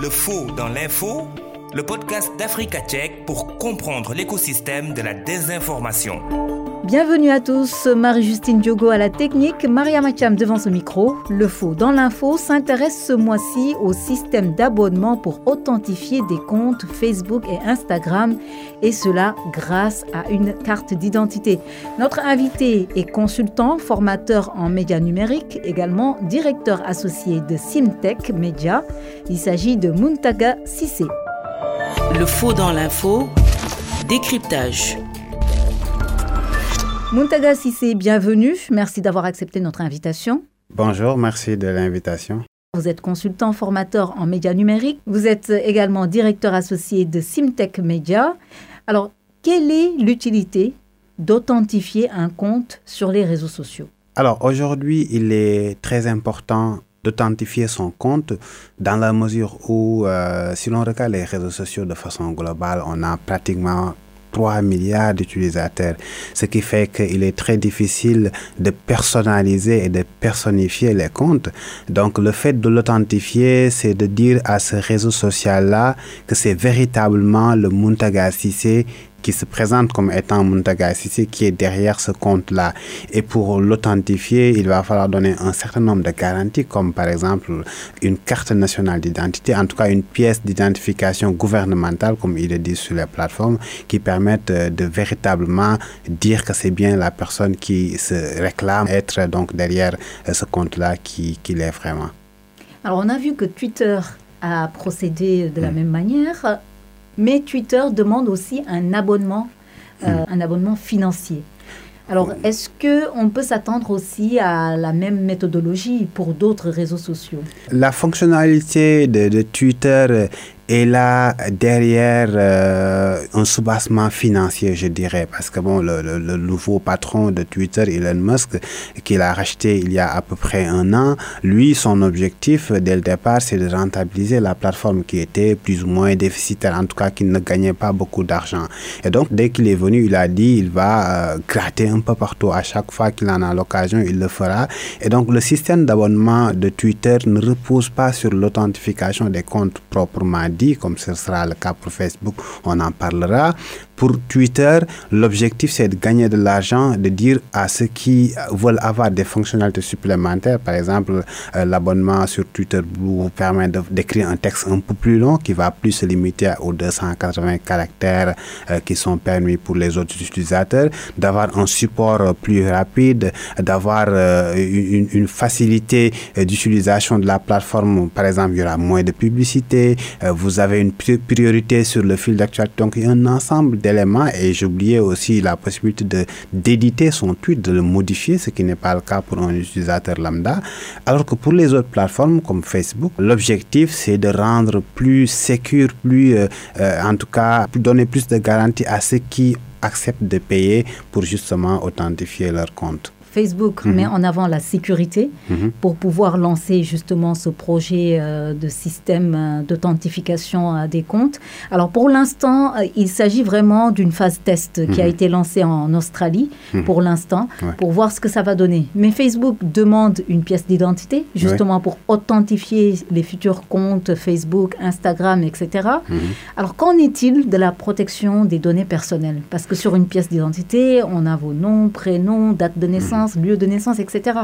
Le faux dans l'info, le podcast d'Africa Tchèque pour comprendre l'écosystème de la désinformation. Bienvenue à tous, Marie-Justine Diogo à la technique, Maria Macham devant ce micro. Le faux dans l'info s'intéresse ce mois-ci au système d'abonnement pour authentifier des comptes Facebook et Instagram, et cela grâce à une carte d'identité. Notre invité est consultant, formateur en médias numériques, également directeur associé de Simtech Media. Il s'agit de Muntaga Sissé. Le faux dans l'info, décryptage. Muntaga Sissé, bienvenue. Merci d'avoir accepté notre invitation. Bonjour, merci de l'invitation. Vous êtes consultant formateur en médias numériques. Vous êtes également directeur associé de Simtech Media. Alors, quelle est l'utilité d'authentifier un compte sur les réseaux sociaux? Alors, aujourd'hui, il est très important d'authentifier son compte dans la mesure où, euh, si l'on regarde les réseaux sociaux de façon globale, on a pratiquement 3 milliards d'utilisateurs, ce qui fait qu'il est très difficile de personnaliser et de personnifier les comptes. Donc le fait de l'authentifier, c'est de dire à ce réseau social-là que c'est véritablement le Muntaga Sissé qui se présente comme étant Muntaga Sissé qui est derrière ce compte-là. Et pour l'authentifier, il va falloir donner un certain nombre de garanties, comme par exemple une carte nationale d'identité, en tout cas une pièce d'identification gouvernementale, comme il est dit sur les plateformes, qui permettent de véritablement dire que c'est bien la personne qui se réclame être donc derrière ce compte-là qui, qui l'est vraiment. Alors on a vu que Twitter a procédé de la même manière. Mais Twitter demande aussi un abonnement, euh, un abonnement financier. Alors, est-ce qu'on peut s'attendre aussi à la même méthodologie pour d'autres réseaux sociaux? La fonctionnalité de, de Twitter et là, derrière euh, un soubassement financier, je dirais, parce que bon, le, nouveau patron de Twitter, Elon Musk, qu'il a racheté il y a à peu près un an, lui, son objectif dès le départ, c'est de rentabiliser la plateforme qui était plus ou moins déficitaire, en tout cas qui ne gagnait pas beaucoup d'argent. Et donc, dès qu'il est venu, il a dit, il va euh, gratter un peu partout. À chaque fois qu'il en a l'occasion, il le fera. Et donc, le système d'abonnement de Twitter ne repose pas sur l'authentification des comptes proprement dit comme ce sera le cas pour Facebook, on en parlera. Pour Twitter, l'objectif c'est de gagner de l'argent, de dire à ceux qui veulent avoir des fonctionnalités supplémentaires, par exemple euh, l'abonnement sur Twitter vous permet d'écrire un texte un peu plus long qui va plus se limiter aux 280 caractères euh, qui sont permis pour les autres utilisateurs, d'avoir un support plus rapide, d'avoir euh, une, facilité d'utilisation de la plateforme. Par exemple, il y aura moins de publicité, vous avez une priorité sur le fil d'actualité. Donc, il y a un ensemble et j'oubliais aussi la possibilité de d'éditer son tweet, de le modifier, ce qui n'est pas le cas pour un utilisateur lambda. Alors que pour les autres plateformes comme Facebook, l'objectif c'est de rendre plus sécure, plus, euh, euh, en tout cas, donner plus de garanties à ceux qui acceptent de payer pour justement authentifier leur compte. Facebook met en avant la sécurité pour pouvoir lancer justement ce projet euh, de système euh, d'authentification euh, des comptes. Alors pour l'instant, il s'agit vraiment d'une phase test qui a été lancée en Australie pour l'instant pour voir ce que ça va donner. Mais Facebook demande une pièce d'identité justement pour authentifier les futurs comptes Facebook, Instagram, etc. Alors qu'en est-il de la protection des données personnelles? Parce que sur une pièce d'identité, on a vos noms, prénoms, date de naissance lieu de naissance, etc.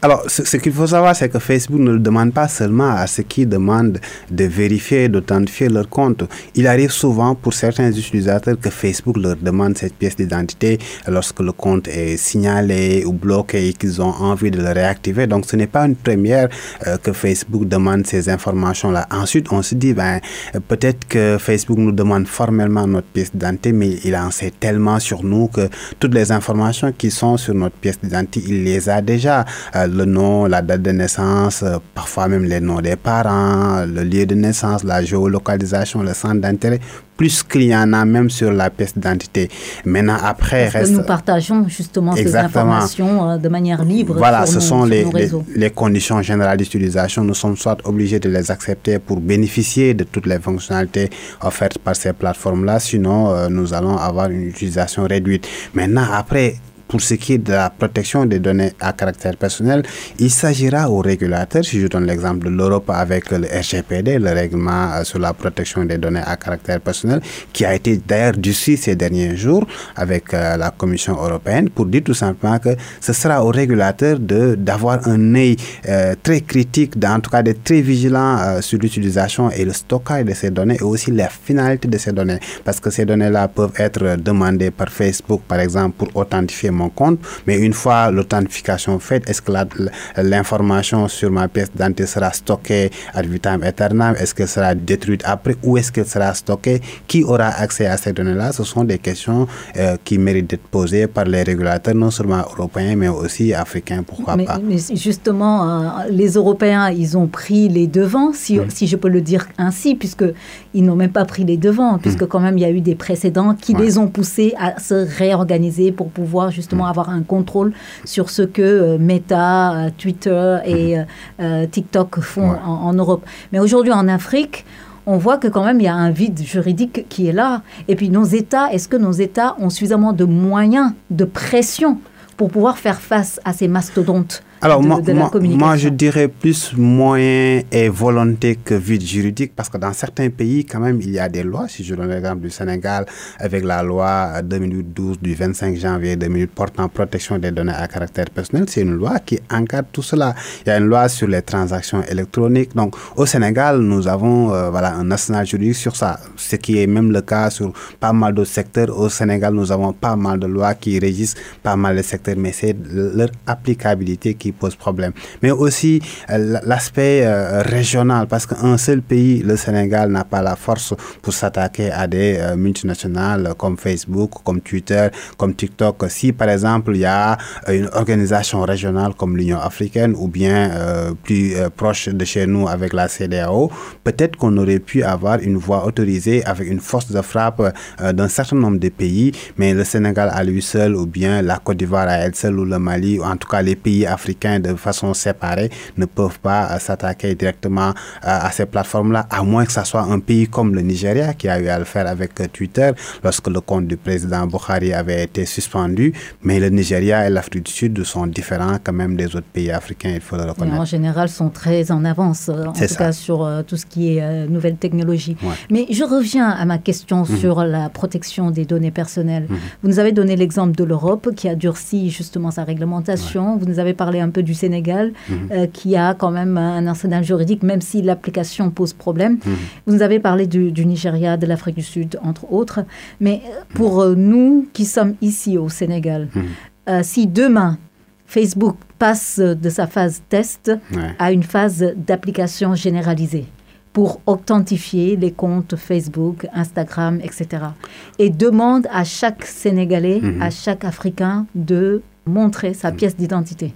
Alors, ce, qu'il faut savoir, c'est que Facebook ne demande pas seulement à ceux qui demandent de vérifier, d'authentifier leur compte. Il arrive souvent pour certains utilisateurs que Facebook leur demande cette pièce d'identité lorsque le compte est signalé ou bloqué et qu'ils ont envie de le réactiver. Donc, ce n'est pas une première euh, que Facebook demande ces informations-là. Ensuite, on se dit, ben, peut-être que Facebook nous demande formellement notre pièce d'identité, mais il en sait tellement sur nous que toutes les informations qui sont sur notre pièce d'identité il les a déjà. Euh, le nom, la date de naissance, euh, parfois même les noms des parents, le lieu de naissance, la géolocalisation, le centre d'intérêt, plus qu'il y en a même sur la pièce d'identité. Maintenant, après, Parce reste... que nous partageons justement Exactement. ces informations euh, de manière libre. Voilà, sur ce nos, sont sur les, les, conditions générales d'utilisation. Nous sommes soit obligés de les accepter pour bénéficier de toutes les fonctionnalités offertes par ces plateformes-là, sinon euh, nous allons avoir une utilisation réduite. Maintenant, après, pour ce qui est de la protection des données à caractère personnel, il s'agira aux régulateurs, si je donne l'exemple de l'Europe avec le RGPD, le règlement euh, sur la protection des données à caractère personnel, qui a été d'ailleurs durci ces derniers jours avec euh, la Commission européenne, pour dire tout simplement que ce sera aux régulateurs d'avoir un œil euh, très critique, en tout cas d'être très vigilant sur l'utilisation et le stockage de ces données et aussi la finalité de ces données. Parce que ces données-là peuvent être demandées par Facebook, par exemple, pour authentifier mon compte, mais une fois l'authentification faite, est-ce que l'information sur ma pièce d'identité sera stockée ad vitam aeternam? Est-ce qu'elle sera détruite après? Où est-ce qu'elle sera stockée? Qui aura accès à ces données-là? Ce sont des questions euh, qui méritent d'être posées par les régulateurs, non seulement européens, mais aussi africains, pourquoi pas? Mais justement, euh, les Européens, ils ont pris les devants, si, mm. si je peux le dire ainsi, puisqu'ils n'ont même pas pris les devants, puisque mm. quand même il y a eu des précédents qui les ont poussés à se réorganiser pour pouvoir justement avoir un contrôle sur ce que euh, Meta, Twitter et TikTok font en, Europe. Mais aujourd'hui en Afrique, on voit que quand même il y a un vide juridique qui est là. Et puis nos États, est-ce que nos États ont suffisamment de moyens, de pression pour pouvoir faire face à ces mastodontes? Alors, moi, moi, je dirais plus moyen et volonté que vide juridique, parce que dans certains pays, quand même, il y a des lois. Si je donne l'exemple du Sénégal, avec la loi 2012 du 25 janvier 2008 portant protection des données à caractère personnel, c'est une loi qui encadre tout cela. Il y a une loi sur les transactions électroniques. Donc, au Sénégal, nous avons euh, voilà, un national juridique sur ça, ce qui est même le cas sur pas mal d'autres secteurs. Au Sénégal, nous avons pas mal de lois qui régissent pas mal de secteurs, mais c'est leur applicabilité qui pose problème. Mais aussi euh, l'aspect euh, régional, parce qu'un seul pays, le Sénégal, n'a pas la force pour s'attaquer à des euh, multinationales comme Facebook, comme Twitter, comme TikTok. Si par exemple il y a une organisation régionale comme l'Union africaine ou bien plus proche de chez nous avec la CDAO, peut-être qu'on aurait pu avoir une voie autorisée avec une force de frappe d'un certain nombre de pays, mais le Sénégal à lui seul ou bien la Côte d'Ivoire à elle seule ou le Mali, ou en tout cas les pays africains de façon séparée ne peuvent pas euh, s'attaquer directement euh, à ces plateformes-là, à moins que ce soit un pays comme le Nigeria qui a eu à le faire avec euh, Twitter lorsque le compte du président Buhari avait été suspendu. Mais le Nigeria et l'Afrique du Sud sont différents quand même des autres pays africains, il faut le reconnaître. en général, sont très en avance, en tout cas sur tout ce qui est nouvelle technologie. Mais je reviens à ma question mhm. sur la protection des données personnelles. Mhm. Vous nous avez donné l'exemple de l'Europe qui a durci justement sa réglementation. Vous nous avez parlé un peu du Sénégal, mhm. euh, qui a quand même un arsenal juridique, même si l'application pose problème. Mhm. Vous nous avez parlé du, Nigeria, de l'Afrique du Sud, entre autres. Mais euh, pour euh, nous qui sommes ici au Sénégal, mhm. si demain Facebook passe de sa phase test à une phase d'application généralisée, pour authentifier les comptes Facebook, Instagram, etc. Et demande à chaque Sénégalais, à chaque Africain de montrer sa pièce d'identité.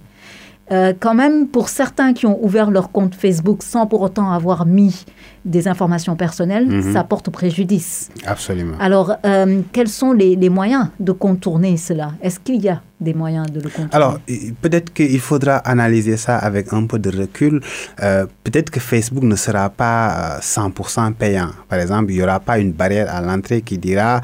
Euh, quand même, pour certains qui ont ouvert leur compte Facebook sans pour autant avoir mis des informations personnelles, mhm. ça porte préjudice. Absolument. Alors, euh, quels sont les, les, moyens de contourner cela? Est-ce qu'il y a des moyens de le contourner Alors, peut-être qu'il faudra analyser ça avec un peu de recul. Euh, peut-être que Facebook ne sera pas 100% payant. Par exemple, il n'y aura pas une barrière à l'entrée qui dira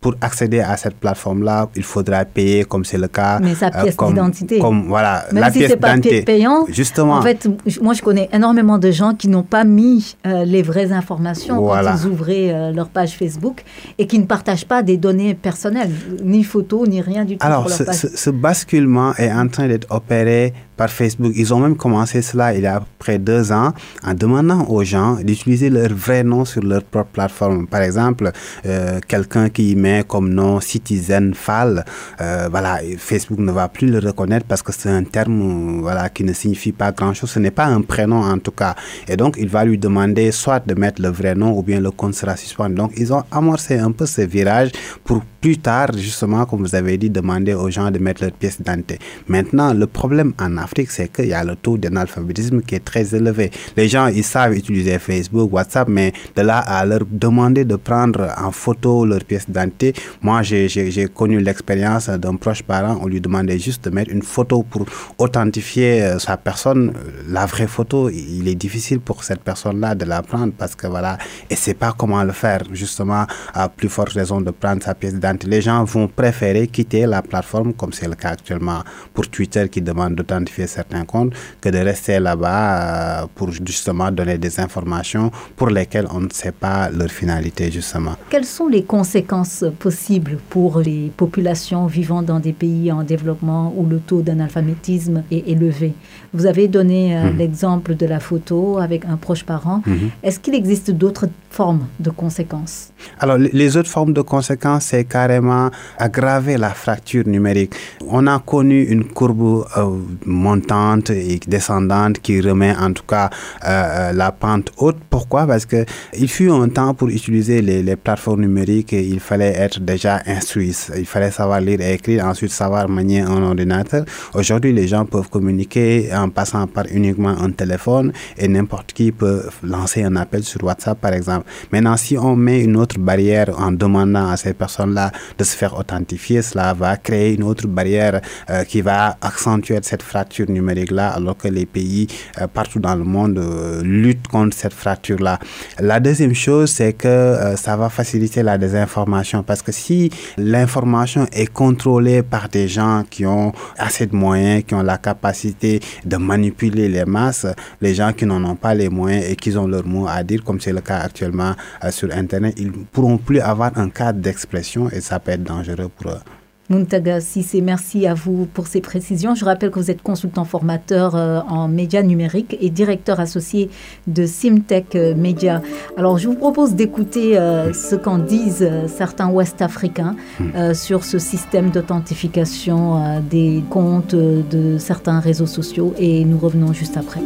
pour accéder à cette plateforme-là, il faudra payer comme c'est le cas. Mais sa pièce d'identité. Comme, voilà, Même la si pièce pas payant. Justement. En fait, moi, je connais énormément de gens qui n'ont pas mis euh, les vraies informations quand ils ouvraient euh, leur page Facebook et qui ne partagent pas des données personnelles, ni photos, ni rien du tout. Alors, ce, ce basculement est en train d'être opéré par Facebook. Ils ont même commencé cela il y a près de deux ans en demandant aux gens d'utiliser leur vrai nom sur leur propre plateforme. Par exemple, euh, quelqu'un qui met comme nom Citizen Fall, euh, voilà, Facebook ne va plus le reconnaître parce que c'est un terme voilà, qui ne signifie pas grand-chose. Ce n'est pas un prénom en tout cas. Et donc, il va lui demander soit de mettre le vrai nom ou bien le compte sera suspendu. Donc, ils ont amorcé un peu ce virage pour plus tard, justement, comme vous avez dit, demander aux gens de mettre leur pièce d'identité. Maintenant, le problème en Afrique, Afrique, c'est qu'il y a le taux d'analphabétisme qui est très élevé. Les gens, ils savent utiliser Facebook, WhatsApp, mais de là à leur demander de prendre en photo leur pièce d'identité, moi, j'ai connu l'expérience d'un proche parent, on lui demandait juste de mettre une photo pour authentifier euh, sa personne. La vraie photo, il est difficile pour cette personne-là de la prendre parce que voilà, et c'est pas comment le faire, justement, à plus forte raison de prendre sa pièce d'identité. Les gens vont préférer quitter la plateforme, comme c'est le cas actuellement pour Twitter qui demande d'authentifier certains comptes, que de rester là-bas euh, pour justement donner des informations pour lesquelles on ne sait pas leur finalité, justement. Quelles sont les conséquences possibles pour les populations vivant dans des pays en développement où le taux d'analphabétisme est élevé? Vous avez donné euh, mhm. l'exemple de la photo avec un proche parent. Mhm. Est-ce qu'il existe d'autres formes de conséquences? Alors, les autres formes de conséquences, c'est carrément aggraver la fracture numérique. On a connu une courbe euh, montante et descendante qui remet en tout cas euh, la pente haute. Pourquoi? Parce que il fut un temps pour utiliser les, les plateformes numériques, il fallait être déjà instruit. Il fallait savoir lire et écrire, ensuite savoir manier un ordinateur. Aujourd'hui, les gens peuvent communiquer en passant par uniquement un téléphone et n'importe qui peut lancer un appel sur WhatsApp, par exemple. Maintenant, si on met une autre barrière en demandant à ces personnes-là de se faire authentifier, cela va créer une autre barrière euh, qui va accentuer cette fracture numérique-là, alors que les pays euh, partout dans le monde euh, luttent contre cette fracture-là. La deuxième chose, c'est que ça va faciliter la désinformation, parce que si l'information est contrôlée par des gens qui ont assez de moyens, qui ont la capacité de manipuler les masses, les gens qui n'en ont pas les moyens et qui ont leur mot à dire, comme c'est le cas actuellement, euh, sur Internet, ils ne pourront plus avoir un cadre d'expression et ça peut être dangereux pour eux. Muntaga Sissé, merci à vous pour ces précisions. Je rappelle que vous êtes consultant formateur euh, en médias numériques et directeur associé de Simtech euh, Media. Alors, je vous propose d'écouter ce qu'en disent certains Ouest-Africains hmm. sur ce système d'authentification des comptes de certains réseaux sociaux et nous revenons juste après.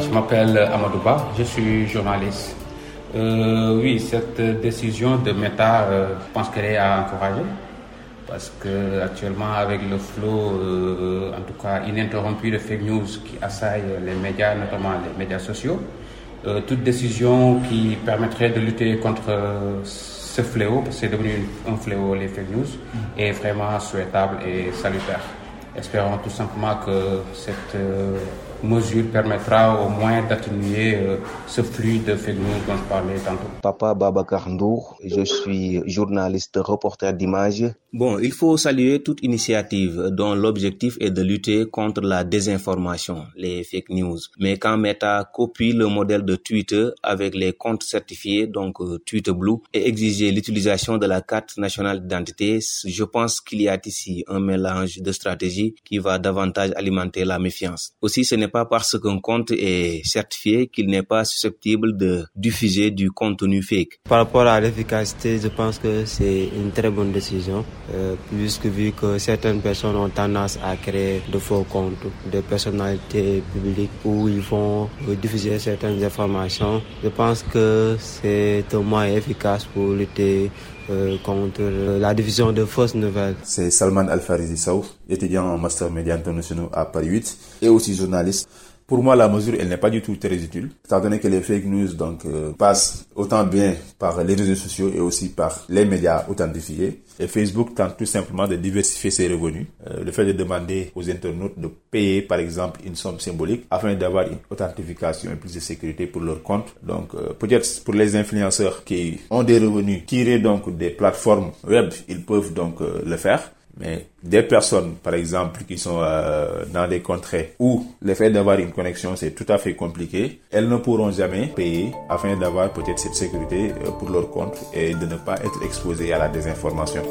Je m'appelle Amadouba, je suis journaliste. Euh, oui, cette décision de Meta, euh, je pense qu'elle est à encourager parce que actuellement avec le flot, euh, en tout cas ininterrompu de fake news qui assaille les médias, notamment les médias sociaux, toute décision qui permettrait de lutter contre ce fléau, parce que c'est devenu un fléau les fake news, mm. est vraiment souhaitable et salutaire. Espérons tout simplement que cette mesure permettra au moins d'atténuer euh, ce flux de fake news dont je parlais tantôt. Papa Babacar Ndour, je suis journaliste reporter d'images. Bon, il faut saluer toute initiative dont l'objectif est de lutter contre la désinformation, les fake news. Mais quand Meta copie le modèle de Twitter avec les comptes certifiés, donc euh, Twitter Blue, et exiger l'utilisation de la carte nationale d'identité, je pense qu'il y a ici un mélange de stratégies qui va davantage alimenter la méfiance. Aussi, ce n'est pas parce qu'un compte est certifié qu'il n'est pas susceptible de diffuser du contenu fake. Par rapport à l'efficacité, je pense que c'est une très bonne décision, euh, puisque vu que certaines personnes ont tendance à créer de faux comptes, de personnalités publiques où ils vont diffuser certaines informations, je pense que c'est un moyen efficace pour lutter euh, contre la diffusion de fausses nouvelles. C'est Salman Al-Farizi étudiant en master médias internationaux à Paris 8 et aussi journaliste. Pour moi, la mesure, elle n'est pas du tout très utile, étant donné que les fake news donc euh, passent autant bien par les réseaux sociaux et aussi par les médias authentifiés. Et Facebook tente tout simplement de diversifier ses revenus. Euh, le fait de demander aux internautes de payer, par exemple, une somme symbolique afin d'avoir une authentification et plus de sécurité pour leur compte. Donc, euh, peut-être pour les influenceurs qui ont des revenus tirés donc des plateformes web, ils peuvent donc le faire. Mais des personnes, par exemple, qui sont euh, dans des contrées où le fait d'avoir une connexion, c'est tout à fait compliqué, elles ne pourront jamais payer afin d'avoir peut-être cette sécurité euh, pour leur compte et de ne pas être exposées à la désinformation.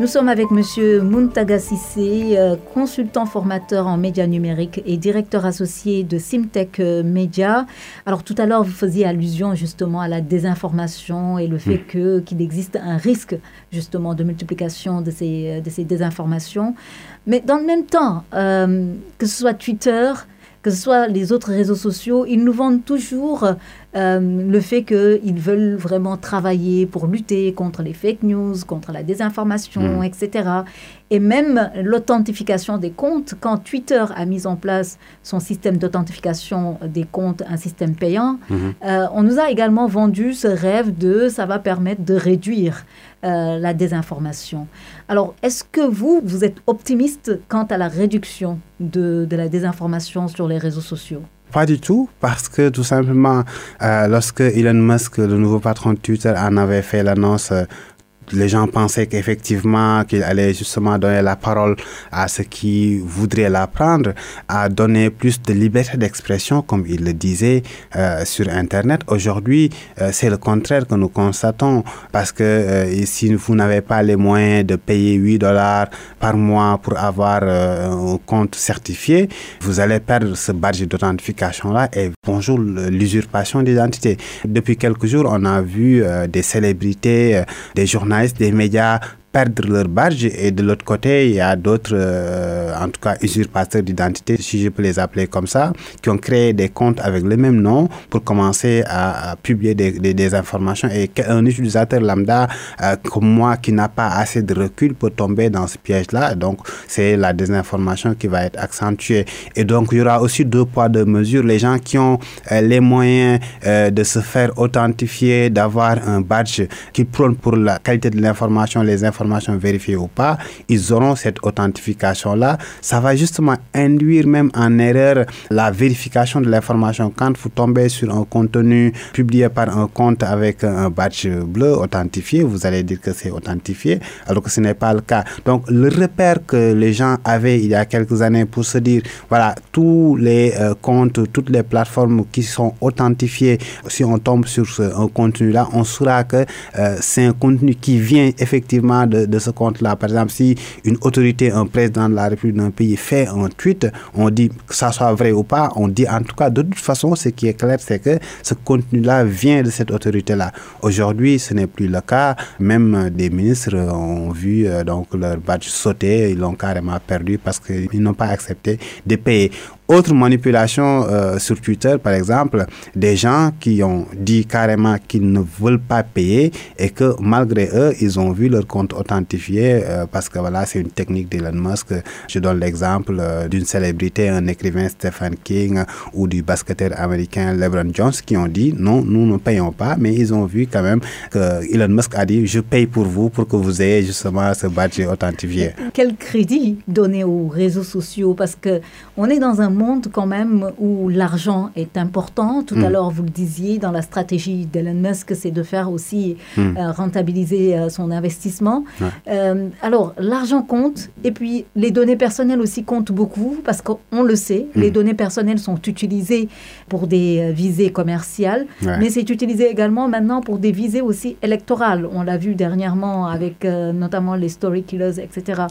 Nous sommes avec M. Muntaga Sissé, euh, consultant formateur en médias numériques et directeur associé de Simtech euh, Media. Alors tout à l'heure, vous faisiez allusion justement à la désinformation et le fait hmm. que, qu'il existe un risque justement de multiplication de ces, euh, de ces désinformations. Mais dans le même temps, que ce soit Twitter, que ce soit les autres réseaux sociaux, ils nous vendent toujours le fait qu'ils veulent vraiment travailler pour lutter contre les fake news, contre la désinformation, etc. Et même l'authentification des comptes, quand Twitter a mis en place son système d'authentification des comptes, un système payant, mhm. euh, on nous a également vendu ce rêve de ça va permettre de réduire euh, la désinformation. Alors, est-ce que vous, vous êtes optimiste quant à la réduction de, de la désinformation sur les réseaux sociaux? Pas du tout, parce que tout simplement, euh, lorsque Elon Musk, le nouveau patron de Twitter, en avait fait l'annonce les gens pensaient qu'effectivement qu'il allait justement donner la parole à ceux qui voudraient la prendre, à donner plus de liberté d'expression, comme il le disait euh, sur Internet. Aujourd'hui, euh, c'est le contraire que nous constatons, parce que euh, si vous n'avez pas les moyens de payer 8 dollars par mois pour avoir un compte certifié, vous allez perdre ce badge d'authentification-là et bonjour l'usurpation d'identité. Depuis quelques jours, on a vu des célébrités, des journalistes des médias perdre leur badge et de l'autre côté, il y a d'autres, euh, en tout cas usurpateurs d'identité, si je peux les appeler comme ça, qui ont créé des comptes avec le même nom pour commencer à, publier des, des, informations et qu'un utilisateur lambda euh, comme moi qui n'a pas assez de recul peut tomber dans ce piège-là. Donc, c'est la désinformation qui va être accentuée. Et donc, il y aura aussi deux poids, deux mesures. Les gens qui ont euh, les moyens de se faire authentifier, d'avoir un badge qui prône pour la qualité de l'information, les informations information vérifiée ou pas, ils auront cette authentification-là. Ça va justement induire même en erreur la vérification de l'information. Quand vous tombez sur un contenu publié par un compte avec un badge bleu authentifié, vous allez dire que c'est authentifié, alors que ce n'est pas le cas. Donc, le repère que les gens avaient il y a quelques années pour se dire, voilà, tous les euh, comptes, toutes les plateformes qui sont authentifiées, si on tombe sur ce, un contenu-là, on saura que euh, c'est un contenu qui vient effectivement de, ce compte-là. Par exemple, si une autorité, un président de la République d'un pays fait un tweet, on dit que ça soit vrai ou pas, on dit en tout cas, de toute façon, ce qui est clair, c'est que ce contenu-là vient de cette autorité-là. Aujourd'hui, ce n'est plus le cas. Même des ministres ont vu euh, donc leur badge sauter, ils l'ont carrément perdu parce qu'ils n'ont pas accepté de payer. Autre manipulation euh, sur Twitter, par exemple, des gens qui ont dit carrément qu'ils ne veulent pas payer et que malgré eux, ils ont vu leur compte authentifié euh, parce que voilà, c'est une technique d'Elon Musk. Je donne l'exemple euh, d'une célébrité, un écrivain Stephen King ou du basketteur américain LeBron Jones qui ont dit non, nous ne payons pas, mais ils ont vu quand même que Elon Musk a dit je paye pour vous pour que vous ayez justement ce badge authentifié. Quel crédit donner aux réseaux sociaux? Parce que on est dans un monde quand même où l'argent est important. Tout à mm. l'heure, vous le disiez, dans la stratégie d'Elon Musk, c'est de faire aussi mm. euh, rentabiliser euh, son investissement. Euh, alors, l'argent compte et puis les données personnelles aussi comptent beaucoup parce qu'on le sait, mm. les données personnelles sont utilisées pour des visées commerciales, mais c'est utilisé également maintenant pour des visées aussi électorales. On l'a vu dernièrement avec notamment les story killers, etc.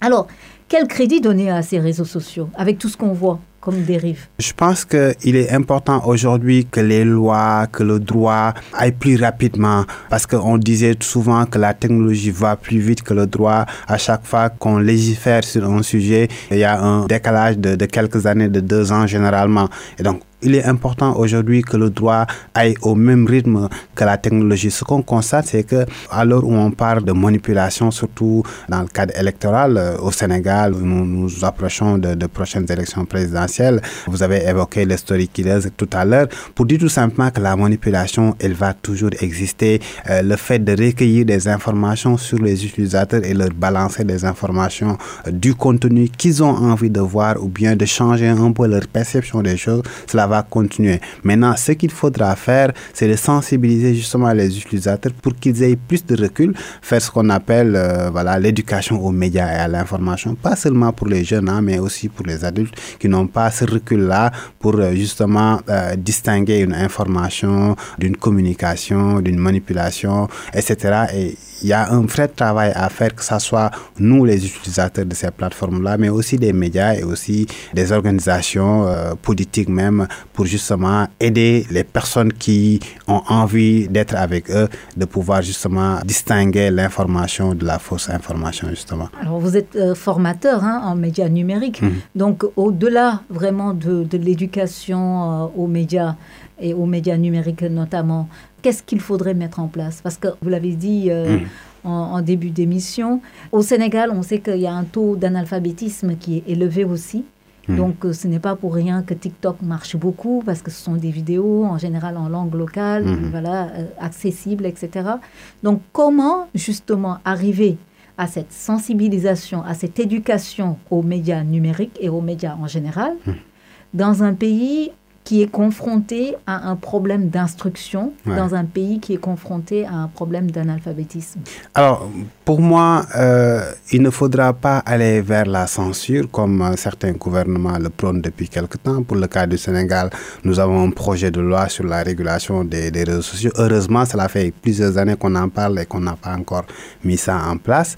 Alors, quel crédit donner à ces réseaux sociaux avec tout ce qu'on voit comme dérive? Je pense qu'il est important aujourd'hui que les lois, que le droit aillent plus rapidement parce qu'on disait souvent que la technologie va plus vite que le droit. À chaque fois qu'on légifère sur un sujet, il y a un décalage de, de quelques années, de deux ans généralement. Et donc, il est important aujourd'hui que le droit aille au même rythme que la technologie. Ce qu'on constate, c'est que à l'heure où on parle de manipulation, surtout dans le cadre électoral euh, au Sénégal, où nous nous approchons de, prochaines élections présidentielles, vous avez évoqué les story killers tout à l'heure, pour dire tout simplement que la manipulation, elle va toujours exister. Euh, le fait de recueillir des informations sur les utilisateurs et leur balancer des informations euh, du contenu qu'ils ont envie de voir ou bien de changer un peu leur perception des choses, cela va continuer. Maintenant, ce qu'il faudra faire, c'est de sensibiliser justement les utilisateurs pour qu'ils aient plus de recul, faire ce qu'on appelle euh, voilà l'éducation aux médias et à l'information, pas seulement pour les jeunes, hein, mais aussi pour les adultes qui n'ont pas ce recul-là pour euh, justement euh, distinguer une information d'une communication, d'une manipulation, etc. Et il y a un vrai travail à faire, que ce soit nous, les utilisateurs de ces plateformes-là, mais aussi des médias et aussi des organisations euh, politiques même, pour justement aider les personnes qui ont envie d'être avec eux, de pouvoir justement distinguer l'information de la fausse information, justement. Alors, vous êtes euh, formateur hein, en médias numériques, mmh. donc au-delà vraiment de, de l'éducation euh, aux médias et aux médias numériques notamment, qu'est-ce qu'il faudrait mettre en place? Parce que vous l'avez dit euh, mm. en, début d'émission, au Sénégal, on sait qu'il y a un taux d'analphabétisme qui est élevé aussi. Mm. Donc, euh, ce n'est pas pour rien que TikTok marche beaucoup parce que ce sont des vidéos en général en langue locale, mm. voilà, euh, accessibles, etc. Donc, comment justement arriver à cette sensibilisation, à cette éducation aux médias numériques et aux médias en général dans un pays qui est confronté à un problème d'instruction dans un pays qui est confronté à un problème d'analphabétisme Alors, pour moi, euh, il ne faudra pas aller vers la censure comme euh, certains gouvernements le prônent depuis quelque temps. Pour le cas du Sénégal, nous avons un projet de loi sur la régulation des, des réseaux sociaux. Heureusement, cela fait plusieurs années qu'on en parle et qu'on n'a pas encore mis ça en place.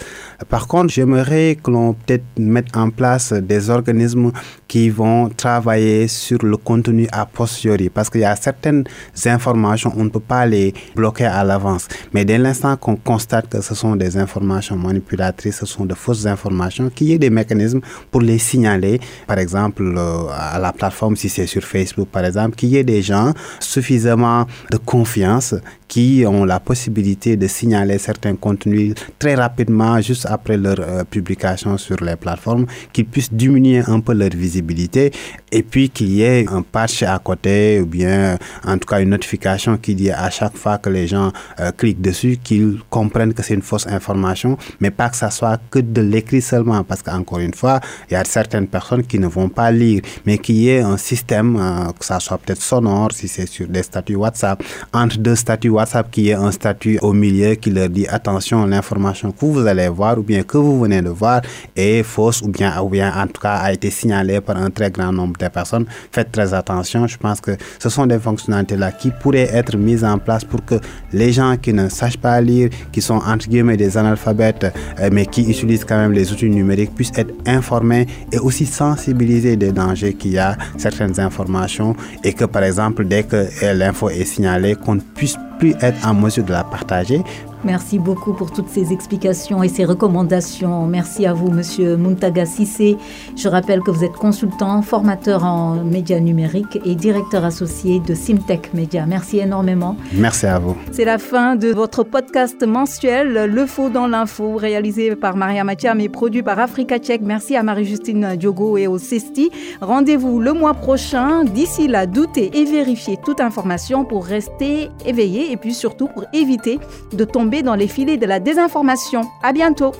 Par contre, j'aimerais que l'on peut-être mette en place des organismes qui vont travailler sur le contenu a posteriori, parce qu'il y a certaines informations, on ne peut pas les bloquer à l'avance. Mais dès l'instant qu'on constate que ce sont des informations manipulatrices, ce sont de fausses informations, qu'il y ait des mécanismes pour les signaler, par exemple euh, à la plateforme, si c'est sur Facebook par exemple, qu'il y ait des gens suffisamment de confiance qui ont la possibilité de signaler certains contenus très rapidement, juste après leur euh, publication sur les plateformes, qu'ils puissent diminuer un peu leur visibilité et puis qu'il y ait un patch à côté ou bien en tout cas une notification qui dit à chaque fois que les gens euh, cliquent dessus qu'ils comprennent que c'est une fausse information, mais pas que ça soit que de l'écrit seulement parce qu'encore une fois, il y a certaines personnes qui ne vont pas lire, mais qu'il y ait un système, euh, que ça soit peut-être sonore si c'est sur des statuts WhatsApp, entre deux statuts WhatsApp qui est un statut au milieu qui leur dit attention, l'information que vous allez voir ou bien que vous venez de voir est fausse ou bien, ou bien en tout cas a été signalée par un très grand nombre de personnes. Faites très attention. Je pense que ce sont des fonctionnalités-là qui pourraient être mises en place pour que les gens qui ne sachent pas lire, qui sont entre guillemets des analphabètes, euh, mais qui utilisent quand même les outils numériques, puissent être informés et aussi sensibilisés des dangers qu'il y a certaines informations et que par exemple dès que l'info est signalée, qu'on puisse plus être en mesure de la partager Merci beaucoup pour toutes ces explications et ces recommandations. Merci à vous, Monsieur Muntaga Sissé. Je rappelle que vous êtes consultant, formateur en médias numériques et directeur associé de Simtech Media. Merci énormément. Merci à vous. C'est la fin de votre podcast mensuel Le Faux dans l'info, réalisé par Maria Mathiam et produit par Africa Tchèque. Merci à Marie-Justine Diogo et au CESTI. Rendez-vous le mois prochain. D'ici là, doutez et vérifiez toute information pour rester éveillé et puis surtout pour éviter de dans les filets de la désinformation. À bientôt!